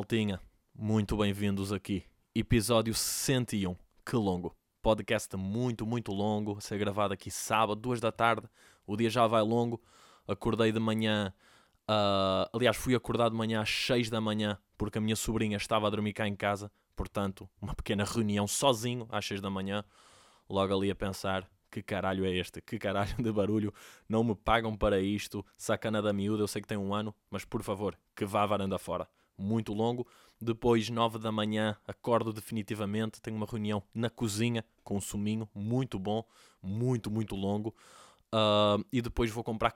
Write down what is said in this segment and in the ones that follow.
maltinha, muito bem-vindos aqui. Episódio 101, que longo. Podcast muito, muito longo, a ser gravado aqui sábado, duas da tarde. O dia já vai longo. Acordei de manhã, uh, aliás, fui acordado de manhã às 6 da manhã, porque a minha sobrinha estava a dormir cá em casa. Portanto, uma pequena reunião sozinho às 6 da manhã. Logo ali a pensar, que caralho é este? Que caralho de barulho? Não me pagam para isto? Sacana da miúda, eu sei que tem um ano, mas por favor, que vá a varanda fora. Muito longo. Depois, nove da manhã, acordo definitivamente. Tenho uma reunião na cozinha com um suminho muito bom, muito, muito longo. Uh, e depois vou comprar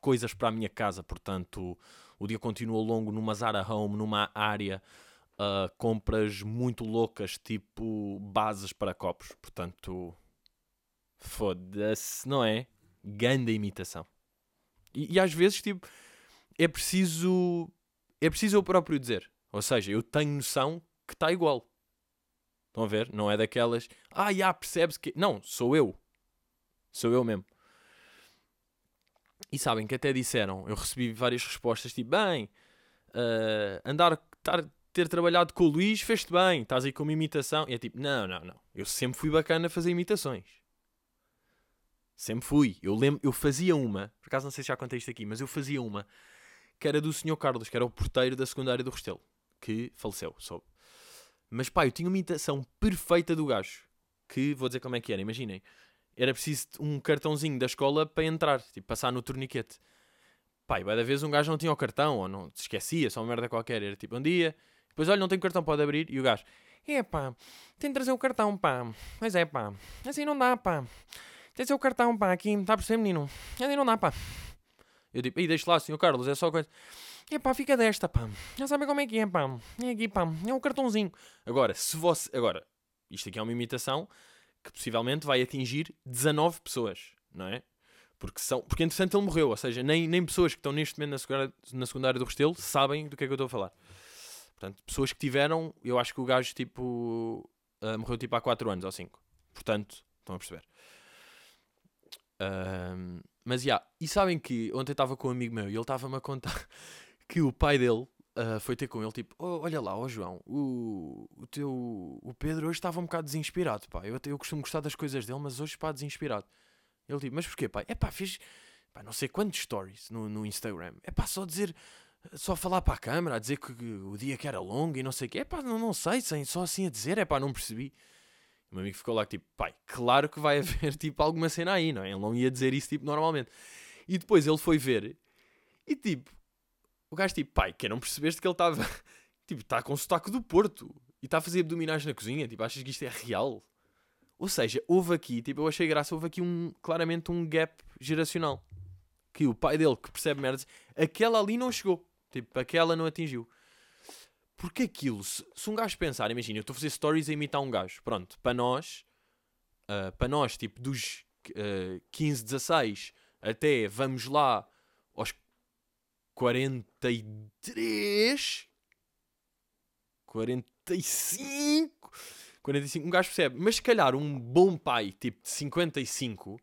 coisas para a minha casa. Portanto, o dia continua longo numa Zara Home, numa área. Uh, compras muito loucas, tipo bases para copos. Portanto, Foda-se, não é? Ganda imitação. E, e, às vezes, tipo, é preciso. É preciso eu próprio dizer. Ou seja, eu tenho noção que está igual. Estão a ver? Não é daquelas. Ah, já percebes que. Não, sou eu. Sou eu mesmo. E sabem que até disseram, eu recebi várias respostas tipo, bem, uh, andar, tar, ter trabalhado com o Luís fez-te bem, estás aí com uma imitação. E é tipo, não, não, não. Eu sempre fui bacana a fazer imitações. Sempre fui. Eu lembro, eu fazia uma, por acaso não sei se já contei isto aqui, mas eu fazia uma que era do Sr. Carlos, que era o porteiro da secundária do Restelo, que faleceu, soube. Mas pá, eu tinha uma imitação perfeita do gajo, que vou dizer como é que era, imaginem. Era preciso um cartãozinho da escola para entrar, tipo, passar no torniquete. Pá, e da vez um gajo não tinha o cartão, ou não se esquecia, só uma merda qualquer. Era tipo, um dia, depois olha, não tenho cartão, pode abrir, e o gajo, é pá, tem de trazer o cartão, pá. Mas é pá, assim não dá, pá. Tens o cartão, pá, aqui, está por ser menino? Assim não dá, pá. Eu digo, aí deixa lá, senhor Carlos, é só coisa. É pá, fica desta, pá. Já sabem como é que é, pá. É aqui, pá. É um cartãozinho. Agora, se você. Agora, isto aqui é uma imitação que possivelmente vai atingir 19 pessoas, não é? Porque, são, porque entretanto ele morreu, ou seja, nem, nem pessoas que estão neste momento na secundária, na secundária do Restelo sabem do que é que eu estou a falar. Portanto, pessoas que tiveram, eu acho que o gajo tipo uh, morreu tipo há 4 anos ou 5. Portanto, estão a perceber mas já, yeah. e sabem que ontem estava com um amigo meu e ele estava-me a contar que o pai dele uh, foi ter com ele, tipo, oh, olha lá, ó oh, João, o, o teu o Pedro hoje estava um bocado desinspirado, pá. Eu, eu costumo gostar das coisas dele, mas hoje, pá, desinspirado. Ele tipo, mas porquê, pai? É pá, fiz pá, não sei quantos stories no, no Instagram. É pá, só dizer, só falar para a câmera, a dizer que, que o dia que era longo e não sei o quê. É pá, não, não sei, sem, só assim a dizer, é pá, não percebi. O meu amigo ficou lá tipo, pai, claro que vai haver tipo alguma cena aí, não é? Ele não ia dizer isso tipo normalmente. E depois ele foi ver e tipo, o gajo tipo, pai, que não percebeste que ele estava, tipo, está com o sotaque do Porto e está a fazer abdominais na cozinha, tipo, achas que isto é real? Ou seja, houve aqui, tipo, eu achei graça, houve aqui um, claramente um gap geracional. Que o pai dele, que percebe merdas, aquela ali não chegou. Tipo, aquela não atingiu. Porque aquilo, se, se um gajo pensar, imagina, eu estou a fazer stories a imitar um gajo, pronto, para nós, uh, para nós, tipo, dos uh, 15, 16 até, vamos lá, aos 43, 45, 45, um gajo percebe, mas se calhar um bom pai, tipo, de 55,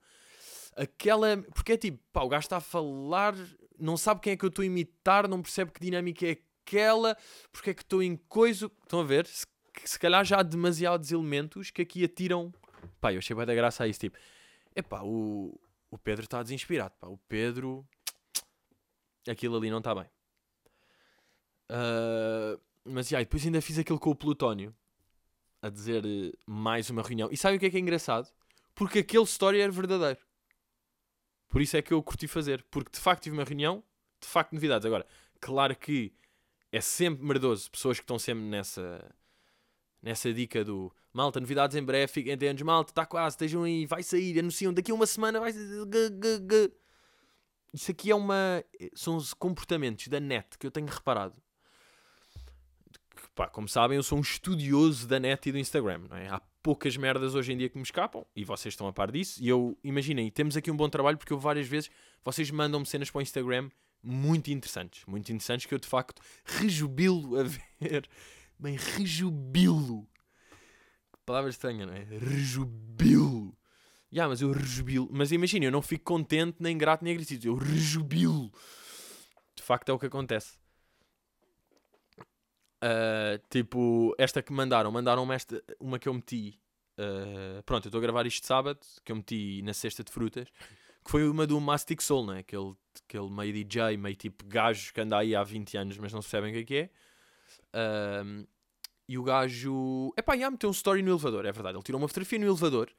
aquela, porque é tipo, pá, o gajo está a falar, não sabe quem é que eu estou a imitar, não percebe que dinâmica é aquela, porque é que estou em coisa. Estão a ver? Se, se calhar já há demasiados elementos que aqui atiram. Pá, eu achei bem da graça a isso. Tipo, epá, o, o Pedro está desinspirado. Pá, o Pedro. Aquilo ali não está bem. Uh, mas já, depois ainda fiz aquilo com o Plutónio a dizer uh, mais uma reunião. E sabe o que é que é engraçado? Porque aquele story era verdadeiro. Por isso é que eu curti fazer. Porque de facto tive uma reunião, de facto novidades. Agora, claro que é sempre merdoso. Pessoas que estão sempre nessa nessa dica do malta, novidades em breve, fiquem atentos, malta, está quase, estejam aí, vai sair, anunciam, daqui a uma semana vai Isso aqui é uma. São os comportamentos da net que eu tenho reparado. Pá, como sabem, eu sou um estudioso da net e do Instagram, não é? Há poucas merdas hoje em dia que me escapam e vocês estão a par disso. E eu, imaginem, temos aqui um bom trabalho porque eu várias vezes vocês mandam-me cenas para o Instagram muito interessantes. Muito interessantes que eu de facto rejubilo a ver. Bem, rejubilo. Que palavra estranha, não é? Rejubilo. Já, yeah, mas eu rejubilo. Mas imagina, eu não fico contente, nem grato, nem agressivo. Eu rejubilo. De facto é o que acontece. Uh, tipo, esta que mandaram, mandaram-me esta, uma que eu meti. Uh, pronto, eu estou a gravar isto sábado, que eu meti na cesta de frutas, que foi uma do Mastic Soul, né? aquele, aquele meio DJ, meio tipo gajo que anda aí há 20 anos, mas não sabem o que é que é. Uh, e o gajo, epá, já meteu um story no elevador, é verdade. Ele tirou uma fotografia no elevador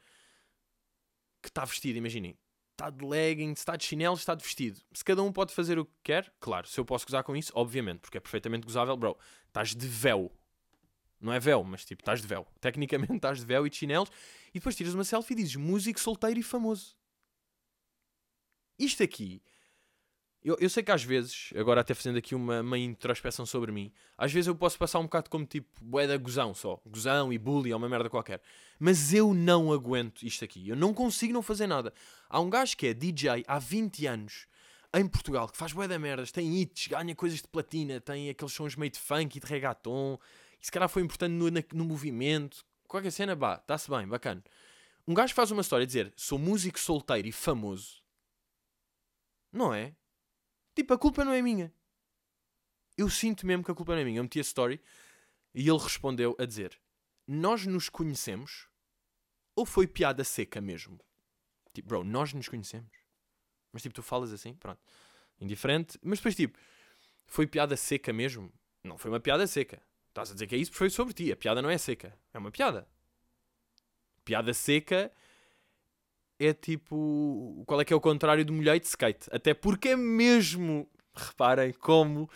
que está vestido, imaginem. Está de leggings, está de chinelos, está de vestido. Se cada um pode fazer o que quer, claro, se eu posso gozar com isso, obviamente, porque é perfeitamente gozável, bro. Estás de véu. Não é véu, mas tipo, estás de véu. Tecnicamente estás de véu e de chinelos. E depois tiras uma selfie e dizes músico solteiro e famoso. Isto aqui eu, eu sei que às vezes, agora até fazendo aqui uma, uma introspeção sobre mim, às vezes eu posso passar um bocado como tipo boeda gozão só. Gozão e bully ou uma merda qualquer. Mas eu não aguento isto aqui. Eu não consigo não fazer nada. Há um gajo que é DJ há 20 anos em Portugal que faz boeda merdas, tem hits, ganha coisas de platina, tem aqueles sons meio de funk e de reggaeton. E se calhar foi importante no, no movimento. Qualquer cena, bah, está-se bem, bacana. Um gajo faz uma história dizer sou músico solteiro e famoso. Não é? Tipo, a culpa não é minha. Eu sinto mesmo que a culpa não é minha. Eu meti a story e ele respondeu a dizer: Nós nos conhecemos ou foi piada seca mesmo? Tipo, bro, nós nos conhecemos. Mas tipo, tu falas assim, pronto. Indiferente. Mas depois, tipo, foi piada seca mesmo? Não foi uma piada seca. Estás a dizer que é isso porque foi sobre ti. A piada não é seca. É uma piada. Piada seca é tipo. Qual é que é o contrário do molhei de skate? Até porque é mesmo. Reparem como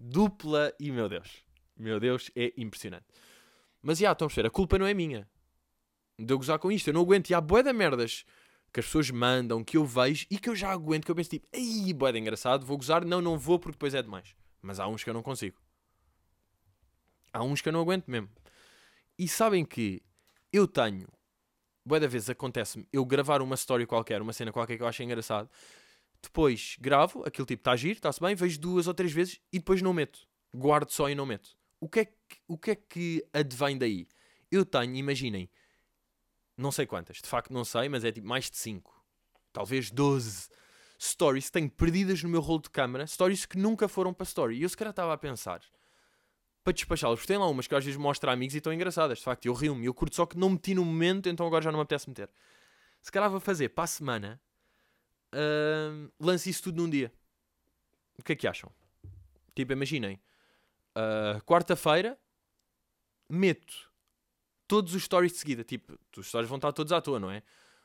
dupla e meu Deus. Meu Deus, é impressionante. Mas já, estão a perceber, a culpa não é minha. De eu gozar com isto. Eu não aguento. E há boé de merdas que as pessoas mandam, que eu vejo e que eu já aguento, que eu penso tipo, ai, boé de engraçado, vou gozar. Não, não vou porque depois é demais. Mas há uns que eu não consigo. Há uns que eu não aguento mesmo. E sabem que eu tenho boa da vez acontece-me eu gravar uma story qualquer, uma cena qualquer que eu acho engraçado, depois gravo, aquilo tipo está a giro, está-se bem, vejo duas ou três vezes e depois não meto. Guardo só e não meto. O que é que, o que, é que advém daí? Eu tenho, imaginem, não sei quantas, de facto não sei, mas é tipo mais de 5, talvez 12 stories que tenho perdidas no meu rolo de câmera, stories que nunca foram para story. E eu se calhar estava a pensar, para despachá-las. Porque tem lá umas que às vezes mostra a amigos e estão engraçadas, de facto. Eu rio-me. Eu curto só que não meti no momento, então agora já não me apetece meter. Se calhar vou fazer para a semana, uh, lance isso tudo num dia. O que é que acham? Tipo, imaginem. Uh, Quarta-feira, meto todos os stories de seguida. Tipo, os stories vão estar todos à toa, não é?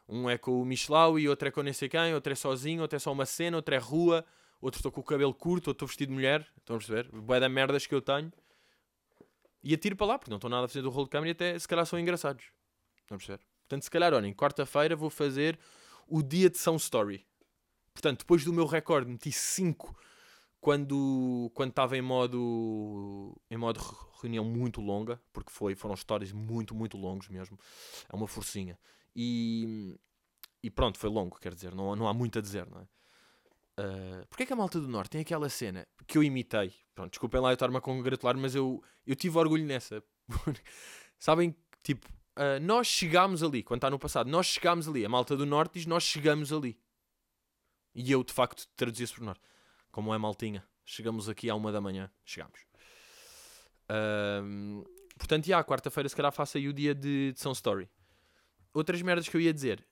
Um é com o Michelau e outro é com nem sei quem, outro é sozinho, outro é só uma cena, outro é rua, outro estou com o cabelo curto, outro estou vestido de mulher. Estão a perceber? Boé da merdas que eu tenho e atiro para lá, porque não estou nada a fazer do rolo de câmera e até se calhar são engraçados. Vamos ver. Portanto, se calhar, olhem, quarta-feira vou fazer o dia de São Story. Portanto, depois do meu recorde, meti 5 quando quando estava em modo em modo reunião muito longa, porque foi, foram stories muito, muito longos mesmo. É uma forcinha. E, e pronto, foi longo, quer dizer, não, não há muito a dizer, não é? Uh, Porquê é que a malta do Norte tem aquela cena que eu imitei? Pronto, desculpem lá eu estar-me a congratular, mas eu, eu tive orgulho nessa. Sabem, tipo, uh, nós chegámos ali, quando está no passado, nós chegámos ali. A malta do Norte diz nós chegamos ali. E eu, de facto, traduzi isso por Norte. Como é maltinha. Chegamos aqui à uma da manhã. Chegamos. Uh, portanto, já, quarta-feira se calhar faço aí o dia de, de São Story. Outras merdas que eu ia dizer.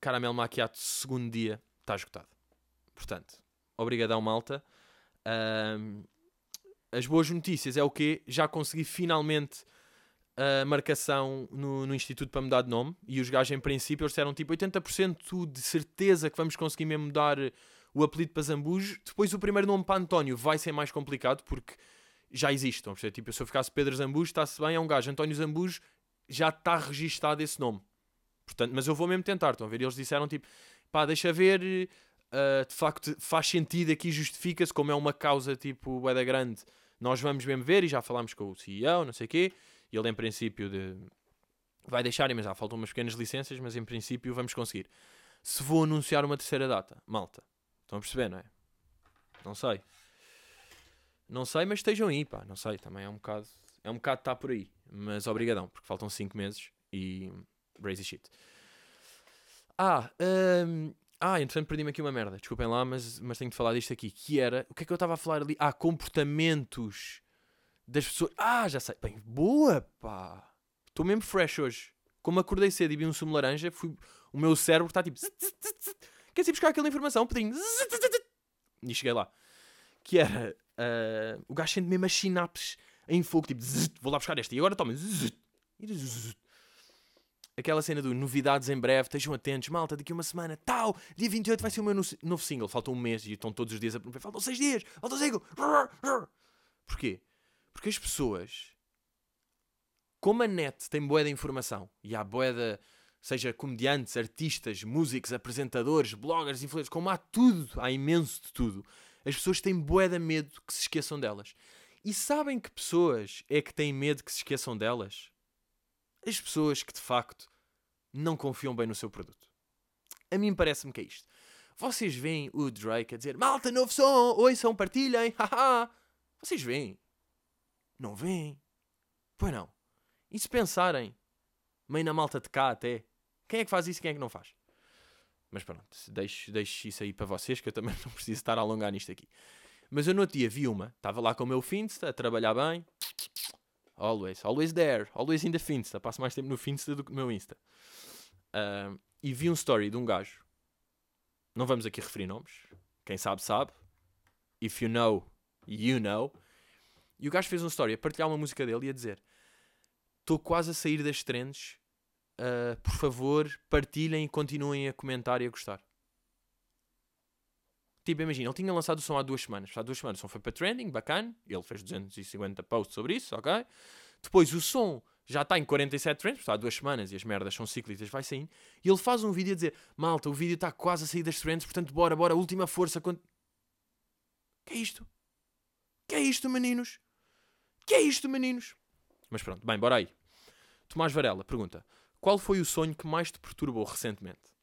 Caramelo maquiato, segundo dia, está esgotado. Portanto, obrigadão, malta. Um, as boas notícias é o quê? Já consegui finalmente a marcação no, no Instituto para mudar de nome. E os gajos, em princípio, eles disseram tipo 80% de certeza que vamos conseguir mesmo mudar o apelido para Zambujo. Depois, o primeiro nome para António vai ser mais complicado porque já existe. Estão a Tipo, se eu ficasse Pedro Zambujo, está-se bem, é um gajo. António Zambujo já está registado esse nome. Portanto, mas eu vou mesmo tentar. Estão a ver? Eles disseram tipo, pá, deixa ver uh, de facto faz sentido aqui, justifica-se, como é uma causa tipo da grande, nós vamos mesmo ver e já falámos com o CEO, não sei o quê, ele em princípio de... vai deixar, mas já faltam umas pequenas licenças, mas em princípio vamos conseguir. Se vou anunciar uma terceira data, malta, estão a perceber, não é? Não sei. Não sei, mas estejam aí, pá, não sei, também é um bocado, é um bocado estar tá por aí, mas obrigadão, porque faltam 5 meses e crazy shit. Ah, um, ah, entretanto perdi-me aqui uma merda. Desculpem lá, mas, mas tenho de falar disto aqui. Que era. O que é que eu estava a falar ali? Ah, comportamentos das pessoas. Ah, já sei. Bem, boa, pá. Estou mesmo fresh hoje. Como acordei cedo e vi um sumo laranja, fui... o meu cérebro está tipo. Quer ir buscar aquela informação? Pedinho. E cheguei lá. Que era. Uh, o gajo sente mesmo as sinapses em fogo, tipo. Vou lá buscar esta. E agora toma. Aquela cena do novidades em breve, estejam atentos, malta, daqui uma semana, tal, dia 28 vai ser o meu novo single. Falta um mês e estão todos os dias a perguntar, faltam seis dias, faltam single. Porquê? Porque as pessoas, como a net tem boa de informação e há boa de, seja comediantes, artistas, músicos, apresentadores, bloggers, influencers, como há tudo, há imenso de tudo, as pessoas têm boa de medo que se esqueçam delas. E sabem que pessoas é que têm medo que se esqueçam delas? As pessoas que de facto não confiam bem no seu produto. A mim parece-me que é isto. Vocês veem o Drake a dizer malta, novo som, ouçam, partilhem, haha. Vocês veem? Não veem? Pois não. E se pensarem, meio na malta de cá até, quem é que faz isso e quem é que não faz? Mas pronto, deixo, deixo isso aí para vocês, que eu também não preciso estar a alongar nisto aqui. Mas eu no outro dia vi uma, estava lá com o meu Finsta a trabalhar bem, Always. Always there. Always in the Finsta. Passo mais tempo no Finsta do que no meu Insta. Uh, e vi um story de um gajo. Não vamos aqui referir nomes. Quem sabe, sabe. If you know, you know. E o gajo fez um story a partilhar uma música dele e a dizer: Estou quase a sair das trends. Uh, por favor, partilhem e continuem a comentar e a gostar. Tipo, imagina, ele tinha lançado o som há duas semanas. Há duas semanas o som foi para trending, bacana. Ele fez 250 posts sobre isso, ok? Depois o som já está em 47 trends, há duas semanas e as merdas são cíclicas, vai saindo. E ele faz um vídeo a dizer: Malta, o vídeo está quase a sair das trends, portanto, bora, bora, última força. Quando... Que é isto? Que é isto, meninos? Que é isto, meninos? Mas pronto, bem, bora aí. Tomás Varela pergunta: Qual foi o sonho que mais te perturbou recentemente?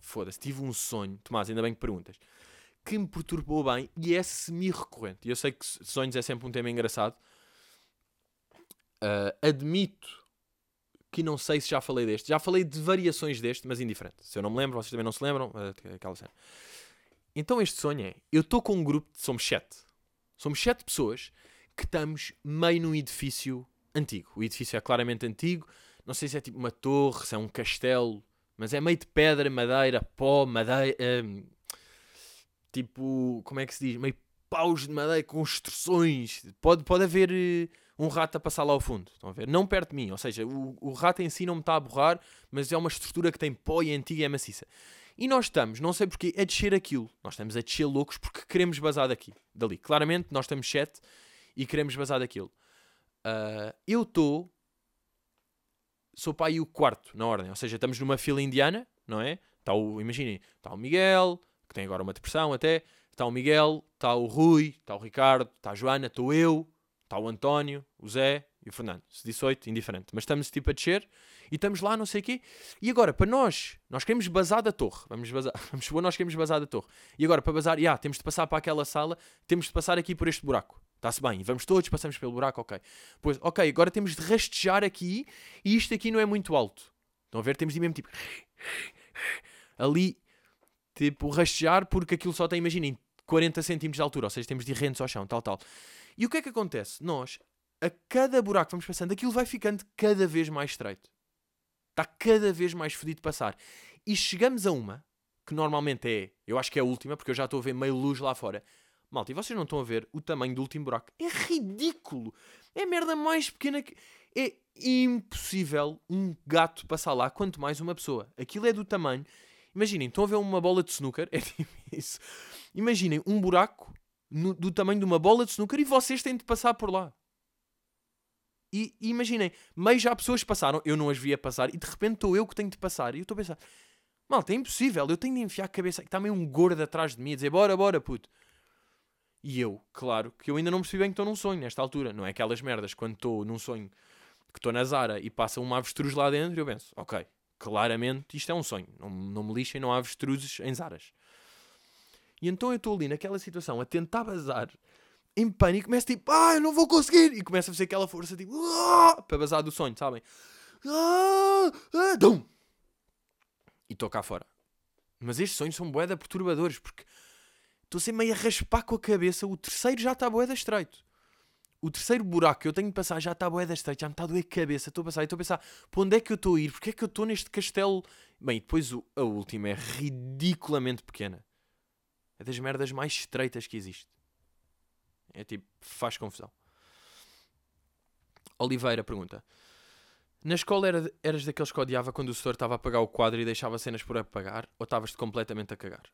Foda-se, tive um sonho. Tomás, ainda bem que perguntas que me perturbou bem e é semi-recorrente. Eu sei que sonhos é sempre um tema engraçado. Uh, admito que não sei se já falei deste. Já falei de variações deste, mas indiferente. Se eu não me lembro, vocês também não se lembram, uh, aquela cena. Então este sonho é, eu estou com um grupo, de, somos sete. Somos sete pessoas que estamos meio num edifício antigo. O edifício é claramente antigo. Não sei se é tipo uma torre, se é um castelo, mas é meio de pedra, madeira, pó, madeira, uh, tipo, como é que se diz? Meio paus de madeira, construções. Pode, pode haver uh, um rato a passar lá ao fundo. Estão a ver? Não perto de mim. Ou seja, o, o rato em si não me está a borrar, mas é uma estrutura que tem pó e é antiga e é maciça. E nós estamos, não sei porquê, a descer aquilo. Nós estamos a descer loucos porque queremos basar daqui, dali. Claramente, nós estamos sete e queremos basar daquilo. Uh, eu estou. Sou aí o quarto na ordem. Ou seja, estamos numa fila indiana, não é? Está o, imaginem, está o Miguel, que tem agora uma depressão até. Está o Miguel, está o Rui, está o Ricardo, está a Joana, estou eu, está o António, o Zé e o Fernando. Se disse 8, indiferente. Mas estamos tipo a descer e estamos lá, não sei o quê. E agora, para nós, nós queremos bazar da torre. Vamos bazar, vamos nós queremos bazar da torre. E agora, para bazar, yeah, temos de passar para aquela sala, temos de passar aqui por este buraco. Está-se bem, vamos todos, passamos pelo buraco, ok. Pois, ok, agora temos de rastejar aqui e isto aqui não é muito alto. Estão a ver? Temos de ir mesmo tipo. Ali tipo, rastejar porque aquilo só tem, imaginem, 40 centímetros de altura, ou seja, temos de ir rentos ao chão, tal, tal. E o que é que acontece? Nós, a cada buraco que vamos passando, aquilo vai ficando cada vez mais estreito. Está cada vez mais fodido de passar. E chegamos a uma, que normalmente é, eu acho que é a última, porque eu já estou a ver meio luz lá fora. Malta, e vocês não estão a ver o tamanho do último buraco? É ridículo! É a merda mais pequena que. É impossível um gato passar lá, quanto mais uma pessoa. Aquilo é do tamanho Imaginem, estão a ver uma bola de snooker, é tipo isso. Imaginem um buraco no, do tamanho de uma bola de snooker e vocês têm de passar por lá. E, e imaginem, meio já pessoas passaram, eu não as via passar e de repente estou eu que tenho de passar. E eu estou a pensar, malta, é impossível, eu tenho de enfiar a cabeça, está meio um gordo atrás de mim a dizer, bora, bora, puto. E eu, claro, que eu ainda não percebi bem que estou num sonho nesta altura. Não é aquelas merdas quando estou num sonho que estou na Zara e passa uma avestruz lá dentro eu penso, ok, claramente isto é um sonho. Não, não me lixem, não há avestruzes em Zaras. E então eu estou ali naquela situação a tentar bazar em pânico, começo tipo, ah, eu não vou conseguir! E começa a fazer aquela força tipo, ah! para bazar do sonho, sabem? Ah, ah, dum! E estou cá fora. Mas estes sonhos são boeda perturbadores porque estou sempre meio a raspar com a cabeça. O terceiro já está boeda estreito. O terceiro buraco que eu tenho de passar já está bué estreita, já me está a doer a cabeça. Estou a passar e estou a pensar, para onde é que eu estou a ir? Porquê é que eu estou neste castelo? Bem, depois o, a última é ridiculamente pequena. É das merdas mais estreitas que existe. É tipo, faz confusão. Oliveira pergunta: Na escola era, eras daqueles que odiava quando o setor estava a pagar o quadro e deixava cenas por apagar? Ou estavas-te completamente a cagar?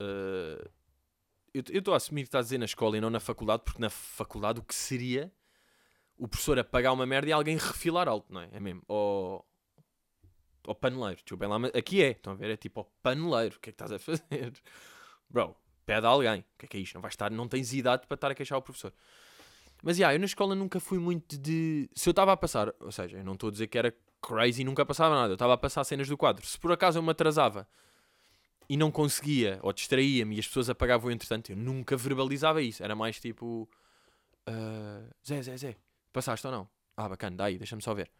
Uh, eu estou a assumir que estás a dizer na escola e não na faculdade, porque na faculdade o que seria o professor apagar uma merda e alguém refilar alto, não é? É mesmo. Ou, ou paneleiro. Desculpem lá, aqui é. Estão a ver? É tipo, ao paneleiro. O que é que estás a fazer? Bro, pede a alguém. O que é que é isto? Não vais estar, não tens idade para estar a queixar o professor. Mas, yeah, eu na escola nunca fui muito de... Se eu estava a passar... Ou seja, eu não estou a dizer que era crazy e nunca passava nada. Eu estava a passar cenas do quadro. Se por acaso eu me atrasava e não conseguia, ou distraía-me e as pessoas apagavam entretanto, eu nunca verbalizava isso. Era mais tipo... Uh, Zé, Zé, Zé, passaste ou não? Ah, bacana, daí, deixa-me só ver.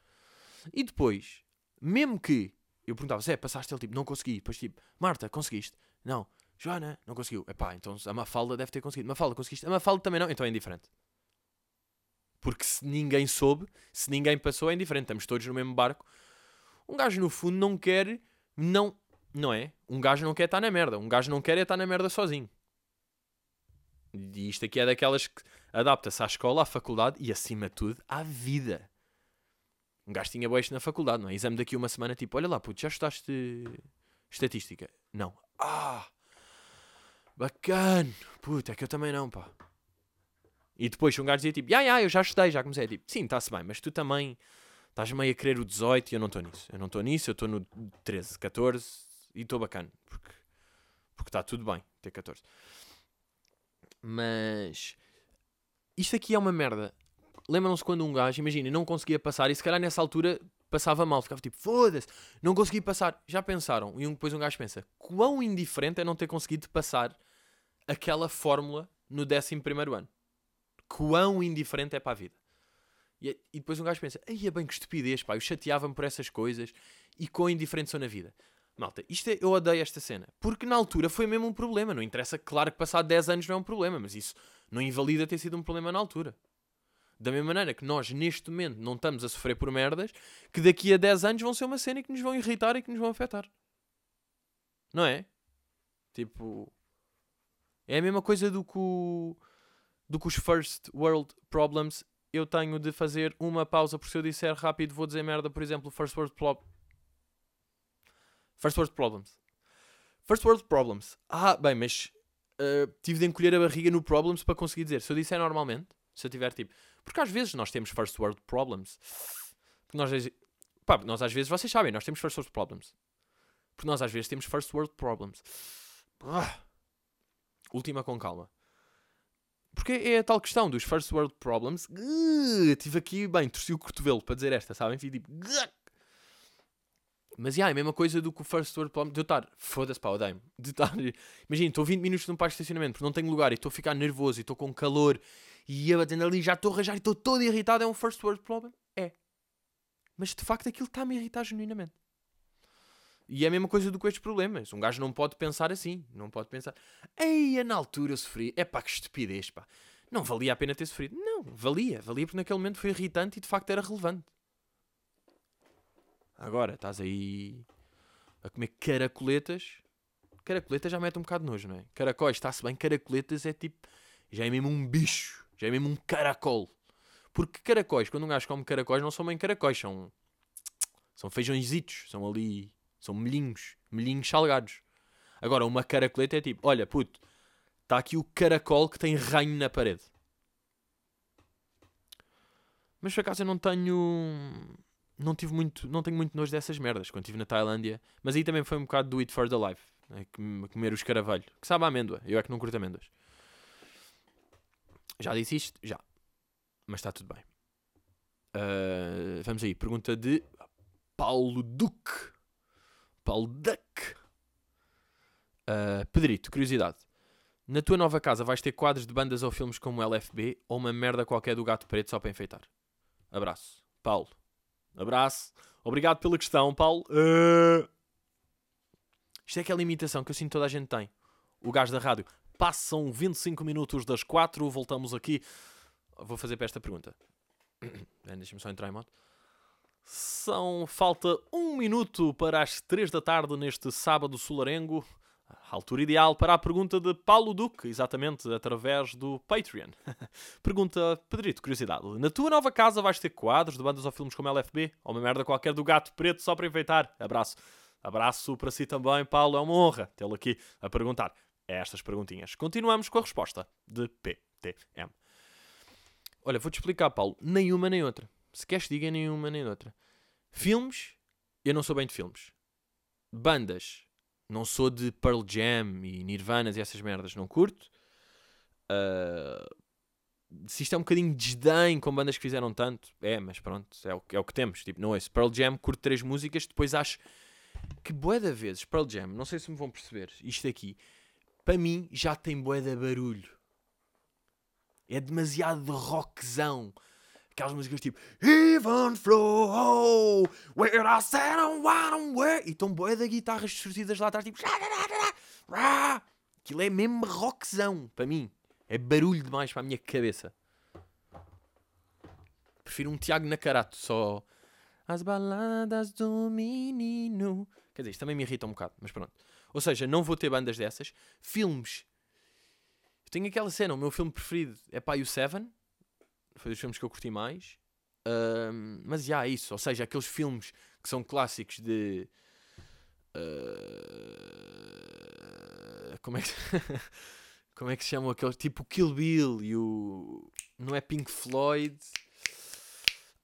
E depois, mesmo que eu perguntava, Zé, passaste? Ele tipo, não consegui. Depois tipo, Marta, conseguiste? Não. Joana, não conseguiu. Epá, então a Mafalda deve ter conseguido. Mafalda, conseguiste? A Mafalda também não, então é indiferente. Porque se ninguém soube, se ninguém passou, é indiferente. Estamos todos no mesmo barco. Um gajo, no fundo, não quer. Não. Não é? Um gajo não quer estar na merda. Um gajo não quer é estar na merda sozinho. E isto aqui é daquelas que adapta-se à escola, à faculdade e, acima de tudo, à vida. Um gajo tinha boias na faculdade, não é? Exame daqui uma semana, tipo, olha lá, puto, já estudaste estatística? Não. Ah! Bacana! Puta, é que eu também não, pá. E depois um gajo dizia tipo, yeah, yeah, eu já estudei, já comecei. Tipo, sim, está-se bem, mas tu também estás meio a querer o 18 e eu não estou nisso. Eu não estou nisso, eu estou no 13, 14 e estou bacana. Porque porque está tudo bem ter 14. Mas isto aqui é uma merda. Lembram-se quando um gajo, imagina, não conseguia passar e se calhar nessa altura passava mal, ficava tipo, foda-se, não consegui passar. Já pensaram? E um, depois um gajo pensa, quão indiferente é não ter conseguido passar aquela fórmula no 11 ano? quão indiferente é para a vida. E, e depois um gajo pensa, aí é bem que estupidez, pá, eu chateava-me por essas coisas e quão indiferente sou na vida. Malta, isto é, eu odeio esta cena. Porque na altura foi mesmo um problema. Não interessa, claro que passar 10 anos não é um problema, mas isso não invalida ter sido um problema na altura. Da mesma maneira que nós, neste momento, não estamos a sofrer por merdas, que daqui a 10 anos vão ser uma cena que nos vão irritar e que nos vão afetar. Não é? Tipo. É a mesma coisa do que o do que os first world problems, eu tenho de fazer uma pausa, porque se eu disser rápido vou dizer merda, por exemplo, first world problems. First world problems. First world problems. Ah, bem, mas uh, tive de encolher a barriga no problems para conseguir dizer. Se eu disser normalmente, se eu tiver tipo. Porque às vezes nós temos first world problems. Porque nós, pá, nós às vezes, vocês sabem, nós temos first world problems. Porque nós às vezes temos first world problems. Ah. Última com calma. Porque é a tal questão dos first world problems. Uh, tive aqui, bem, torci o cotovelo para dizer esta, sabem? Fiquei tipo. Uh, mas yeah, é a mesma coisa do que o first world problem. De eu estar, foda-se, pá, odeio-me. De estar, imagina, estou 20 minutos num parque de estacionamento porque não tenho lugar e estou a ficar nervoso e estou com calor e eu batendo ali já estou a rajar e estou todo irritado. É um first world problem? É. Mas de facto aquilo está-me a irritar genuinamente. E é a mesma coisa do que estes problemas. Um gajo não pode pensar assim. Não pode pensar, ei, na altura eu sofri. É pá, que estupidez, pá. Não valia a pena ter sofrido. Não, valia. Valia porque naquele momento foi irritante e de facto era relevante. Agora, estás aí a comer caracoletas. Caracoletas já mete um bocado de nojo, não é? Caracóis, está-se bem. Caracoletas é tipo. Já é mesmo um bicho. Já é mesmo um caracol. Porque caracóis, quando um gajo come caracóis, não são bem caracóis. São. São feijõezitos. São ali são milhinhos, milhinhos salgados. Agora, uma caracoleta é tipo, olha, puto, está aqui o caracol que tem ranho na parede. Mas por acaso eu não tenho. Não tive muito. Não tenho muito nojo dessas merdas quando estive na Tailândia. Mas aí também foi um bocado do It for the Life. Né? Comer o escaravelho. Que sabe a amêndoa. Eu é que não curto amêndoas. Já disse isto? Já. Mas está tudo bem. Uh, vamos aí. Pergunta de Paulo Duque. Paulo Duck. Uh, Pedrito, curiosidade. Na tua nova casa vais ter quadros de bandas ou filmes como LFB ou uma merda qualquer do gato preto só para enfeitar? Abraço. Paulo. Abraço. Obrigado pela questão, Paulo. Uh... Isto é aquela imitação que eu sinto toda a gente tem. O gajo da rádio. Passam 25 minutos das 4, voltamos aqui vou fazer para esta pergunta. Deixa-me só entrar em moto. São. Falta um minuto para as três da tarde neste sábado solarengo. A altura ideal para a pergunta de Paulo Duque, exatamente através do Patreon. pergunta, Pedrito, curiosidade. Na tua nova casa vais ter quadros de bandas ou filmes como LFB? Ou uma merda qualquer do gato preto só para enfeitar? Abraço. Abraço para si também, Paulo. É uma honra tê-lo aqui a perguntar estas perguntinhas. Continuamos com a resposta de PTM. Olha, vou-te explicar, Paulo. Nenhuma nem outra. Se queres, diga nenhuma nem outra. Filmes, eu não sou bem de filmes. Bandas, não sou de Pearl Jam e Nirvanas e essas merdas, não curto. Uh, se isto é um bocadinho de desdém com bandas que fizeram tanto, é, mas pronto, é o, é o que temos. Tipo, não é isso. Pearl Jam, curto três músicas, depois acho que bué da vezes, Pearl Jam, não sei se me vão perceber, isto aqui, para mim já tem bué da barulho. É demasiado de rockzão. Aquelas músicas tipo Even flow Where I said I want where E estão boé da guitarras distorcidas lá atrás tipo Aquilo é mesmo rockzão para mim. É barulho demais para a minha cabeça. Prefiro um Tiago Nacarato só As baladas do menino Quer dizer, isto também me irrita um bocado, mas pronto. Ou seja, não vou ter bandas dessas. Filmes. Eu tenho aquela cena, o meu filme preferido é Pai o Seven foi dos filmes que eu curti mais. Uh, mas já é isso, ou seja, aqueles filmes que são clássicos de. Uh, como é que. como é que se chamam aqueles? Tipo o Kill Bill e o. Não é Pink Floyd.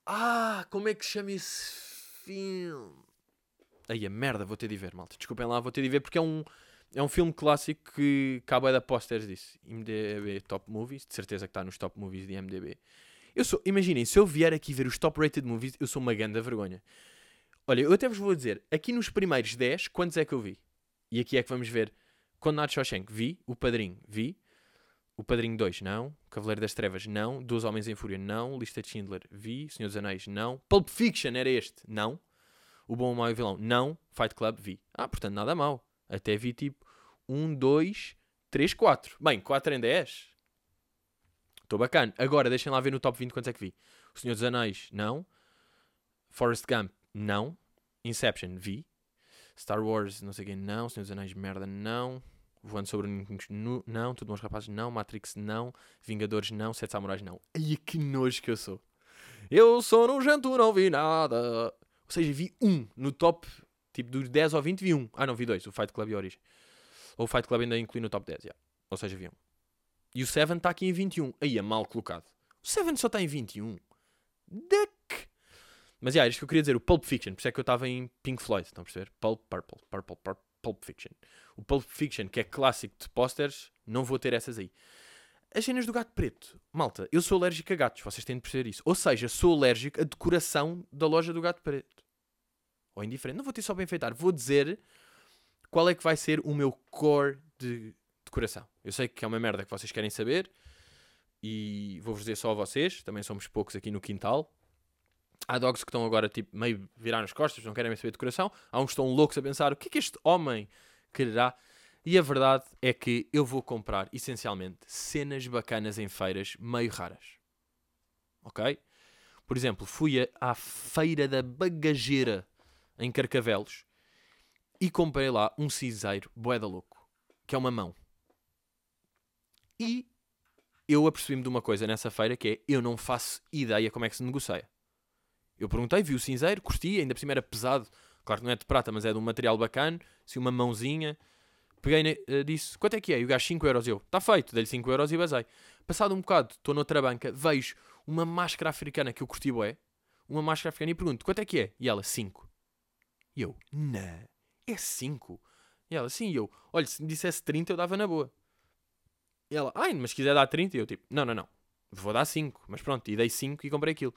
Ah, como é que se chama esse filme? Aí a merda, vou ter de ver, malta. Desculpem lá, vou ter de ver porque é um, é um filme clássico que acaba da posters disso. IMDB Top Movies, de certeza que está nos Top Movies de IMDB. Eu sou, imaginem, se eu vier aqui ver os top rated movies, eu sou uma grande vergonha. Olha, eu até vos vou dizer, aqui nos primeiros 10, quantos é que eu vi? E aqui é que vamos ver. Condenado Shawshank, vi. O Padrinho, vi. O Padrinho 2, não. Cavaleiro das Trevas, não. Dois Homens em Fúria, não. Lista de Schindler, vi. Senhor dos Anéis, não. Pulp Fiction era este, não. O Bom, o Mau e o Vilão, não. Fight Club, vi. Ah, portanto, nada mal. Até vi tipo 1, 2, 3, 4. Bem, 4 em 10. Estou bacana. Agora, deixem lá ver no top 20 quantos é que vi. O Senhor dos Anéis, não. Forrest Gump, não. Inception, vi. Star Wars, não sei quem, não. Senhor dos Anéis, merda, não. Voando sobre o não. Tudo bons rapazes, não. Matrix, não. Vingadores, não. Sete Samurais, não. Ai, que nojo que eu sou. Eu sou nojento, não vi nada. Ou seja, vi um no top, tipo dos 10 ou 20, vi um. Ah, não, vi dois. O Fight Club e a Origem. Ou o Fight Club ainda inclui no top 10, yeah. Ou seja, vi um. E o Seven está aqui em 21. Aí é mal colocado. O Seven só está em 21. Duck! Mas, yeah, isto que eu queria dizer. O Pulp Fiction. Por isso é que eu estava em Pink Floyd. Estão a perceber? Pulp, Purple, Purple, Purple, Pulp Fiction. O Pulp Fiction, que é clássico de posters, não vou ter essas aí. As cenas do gato preto. Malta, eu sou alérgico a gatos. Vocês têm de perceber isso. Ou seja, sou alérgico à decoração da loja do gato preto. Ou indiferente. Não vou ter só bem enfeitar. Vou dizer qual é que vai ser o meu core de coração. Eu sei que é uma merda que vocês querem saber e vou-vos dizer só a vocês, também somos poucos aqui no quintal. Há dogs que estão agora tipo meio virar nas costas, não querem saber de coração. Há uns que estão loucos a pensar o que é que este homem quererá. E a verdade é que eu vou comprar essencialmente cenas bacanas em feiras meio raras. Ok? Por exemplo, fui à feira da bagageira em Carcavelos e comprei lá um cinzeiro boeda louco, que é uma mão. E eu apercebi-me de uma coisa nessa feira que é eu não faço ideia como é que se negocia. Eu perguntei, vi o cinzeiro, curti, ainda por cima era pesado. Claro que não é de prata, mas é de um material bacana. Se uma mãozinha. Peguei, uh, disse, quanto é que é? E o gajo 5 euros. Eu, está feito, dei-lhe 5 euros e basei. Passado um bocado, estou noutra banca, vejo uma máscara africana que eu curti bué. Uma máscara africana e pergunto, quanto é que é? E ela, 5. E eu, não, é 5. E ela, sim. E eu, olha, se me dissesse 30 eu dava na boa. E ela, ai, mas se quiser dar 30, e eu tipo, não, não, não, vou dar 5. Mas pronto, e dei 5 e comprei aquilo.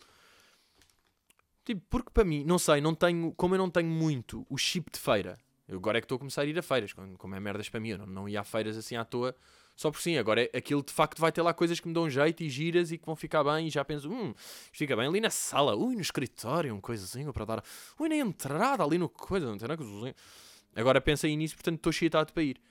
Tipo, porque para mim, não sei, não tenho, como eu não tenho muito o chip de feira, eu agora é que estou a começar a ir a feiras, como é merdas para mim, eu não, não ia a feiras assim à toa, só por sim. Agora é, aquilo de facto vai ter lá coisas que me dão jeito e giras e que vão ficar bem. E já penso, hum, fica bem ali na sala, ui, no escritório, coisa assim, para dar, ui, na entrada ali no coisa, não tem nada Agora pensa aí nisso, portanto estou excitado para ir.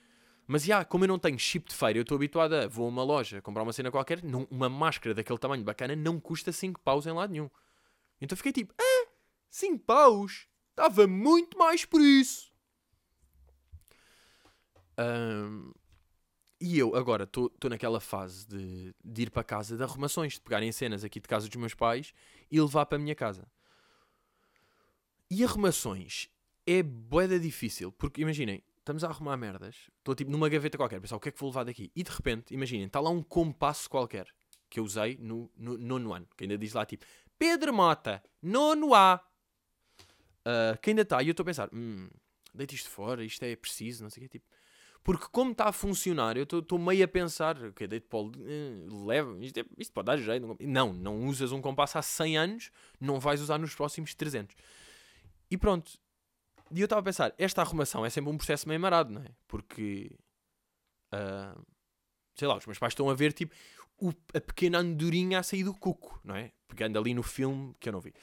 Mas, já, como eu não tenho chip de feira, eu estou habituado a... Vou a uma loja, comprar uma cena qualquer, não, uma máscara daquele tamanho bacana não custa 5 paus em lado nenhum. Então fiquei tipo, ah, 5 paus? Estava muito mais por isso. Ahm, e eu agora estou naquela fase de, de ir para casa de arrumações, de pegarem cenas aqui de casa dos meus pais e levar para a minha casa. E arrumações é boeda difícil, porque imaginem, estamos a arrumar merdas, estou tipo numa gaveta qualquer, pensar o que é que vou levar daqui? E de repente, imaginem, está lá um compasso qualquer que eu usei no, no nono ano, que ainda diz lá tipo Pedro Mota, nono A. Uh, que ainda está, e eu estou a pensar, hum, isto fora, isto é preciso, não sei o quê, tipo. Porque como está a funcionar, eu estou meio a pensar, o que deito para o, uh, leva, isto, é, isto pode dar jeito. Não, não usas um compasso há 100 anos, não vais usar nos próximos 300. E pronto. E eu estava a pensar, esta arrumação é sempre um processo meio marado, não é? Porque, uh, sei lá, os meus pais estão a ver, tipo, o, a pequena andorinha a sair do cuco, não é? Pegando ali no filme que eu não vi.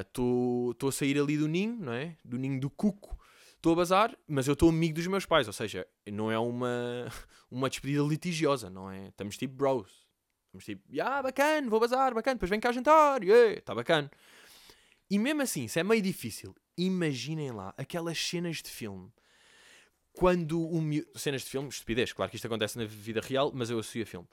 Estou uh, a sair ali do ninho, não é? Do ninho do cuco. Estou a bazar, mas eu estou amigo dos meus pais, ou seja, não é uma, uma despedida litigiosa, não é? Estamos tipo bros. Estamos tipo, ah, bacana, vou bazar, bacana, depois vem cá jantar, está yeah, bacana. E mesmo assim, isso é meio difícil. Imaginem lá aquelas cenas de filme quando o miúdo. Cenas de filme, estupidez, claro que isto acontece na vida real, mas eu associo a filme.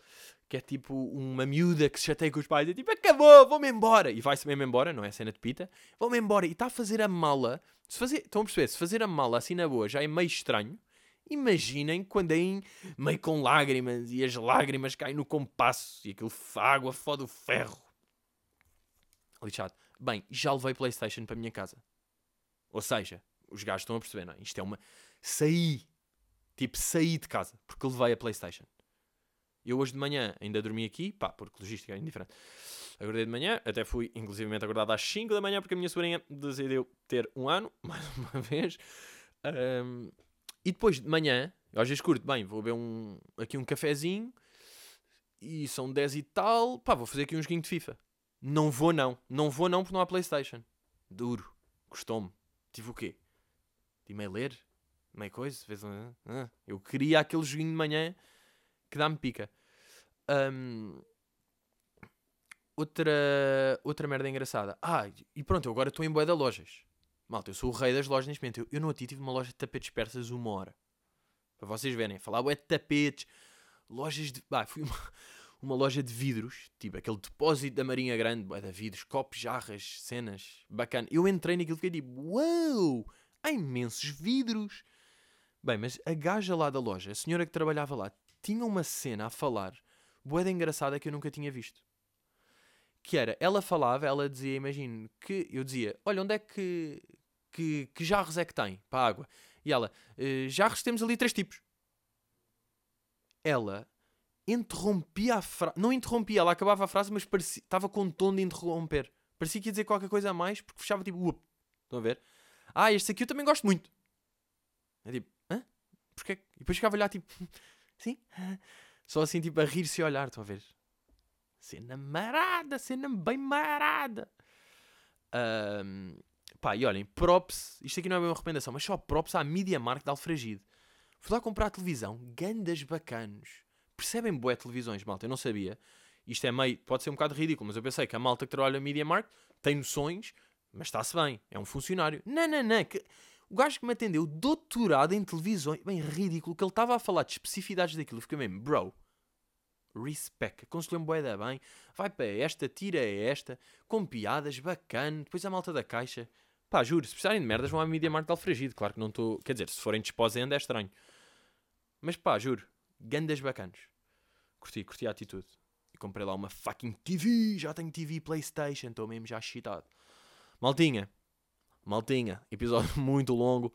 Que é tipo uma miúda que se chateia com os pais e tipo, acabou, vou-me embora. E vai-se mesmo embora, não é cena de pita. Vou-me embora. E está a fazer a mala. Se fazer, estão a perceber? Se fazer a mala assim na boa já é meio estranho. Imaginem quando é meio com lágrimas e as lágrimas caem no compasso e aquilo água fode o ferro. Lixado. Bem, já levei PlayStation para a minha casa. Ou seja, os gajos estão a perceber, não é? Isto é uma saí. Tipo, saí de casa porque levei a PlayStation. Eu hoje de manhã ainda dormi aqui, pá, porque logística é indiferente. Acordei de manhã, até fui inclusivamente acordado às 5 da manhã porque a minha sobrinha decidiu ter um ano, mais uma vez. Um, e depois de manhã, às vezes curto, bem, vou beber um, aqui um cafezinho e são 10 e tal, pá, vou fazer aqui um joguinho de FIFA. Não vou não, não vou não porque não há Playstation. Duro, gostou-me. Tive o quê? Tive a ler, meio coisa, fez um, eu queria aquele joguinho de manhã que dá-me pica. Um, outra, outra merda engraçada. Ah, e pronto, eu agora estou em boé de lojas. Malta, eu sou o rei das lojas neste momento. Eu, eu no outro tive uma loja de tapetes persas uma hora. Para vocês verem, falar bué de tapetes, lojas de... Ah, fui uma, uma loja de vidros, tipo aquele depósito da Marinha Grande, bué de vidros, copos, jarras, cenas, bacana. Eu entrei naquilo e fiquei tipo, uau, há imensos vidros. Bem, mas a gaja lá da loja, a senhora que trabalhava lá, tinha uma cena a falar, boeda engraçada que eu nunca tinha visto. Que era, ela falava, ela dizia, imagino, que eu dizia, olha, onde é que, que, que jarros é que tem para a água? E ela, eh, jarros temos ali três tipos. Ela interrompia a frase, não interrompia, ela acabava a frase, mas parecia, estava com um tom de interromper. Parecia que ia dizer qualquer coisa a mais, porque fechava tipo, Up. estão a ver? Ah, este aqui eu também gosto muito. É tipo, Porquê? E depois ficava a olhar tipo, sim, só assim tipo a rir-se e olhar, estão a ver? Cena marada, cena bem marada. Um, pá, e olhem, props, isto aqui não é uma recomendação, mas só props à Media Markt de Alfragide. Fui lá comprar a televisão, gandas bacanos. Percebem boé televisões, malta? Eu não sabia. Isto é meio, pode ser um bocado ridículo, mas eu pensei que a malta que trabalha na Media Markt tem noções, mas está-se bem, é um funcionário. Não, não, não. Que... O gajo que me atendeu, doutorado em televisões, bem ridículo, que ele estava a falar de especificidades daquilo. Fiquei mesmo, bro, respect, aconselhou-me boeda bem, vai para esta, tira esta, com piadas, bacana, depois a malta da caixa. Pá, juro, se precisarem de merdas vão à Media Markt Alfragido, claro que não estou, quer dizer, se forem desposendo é estranho. Mas pá, juro, gandas bacanos. Curti, curti a atitude. E comprei lá uma fucking TV, já tenho TV Playstation, estou mesmo já excitado. Maltinha, Maltinha, episódio muito longo.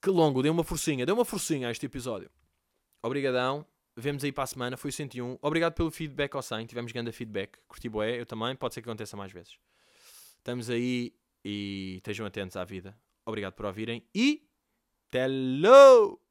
Que longo, deu uma forcinha, deu uma forcinha a este episódio. Obrigadão, vemos aí para a semana, foi o 101. Obrigado pelo feedback ao 100, tivemos grande feedback. Curti boé, eu também, pode ser que aconteça mais vezes. Estamos aí e estejam atentos à vida. Obrigado por ouvirem e... Hello!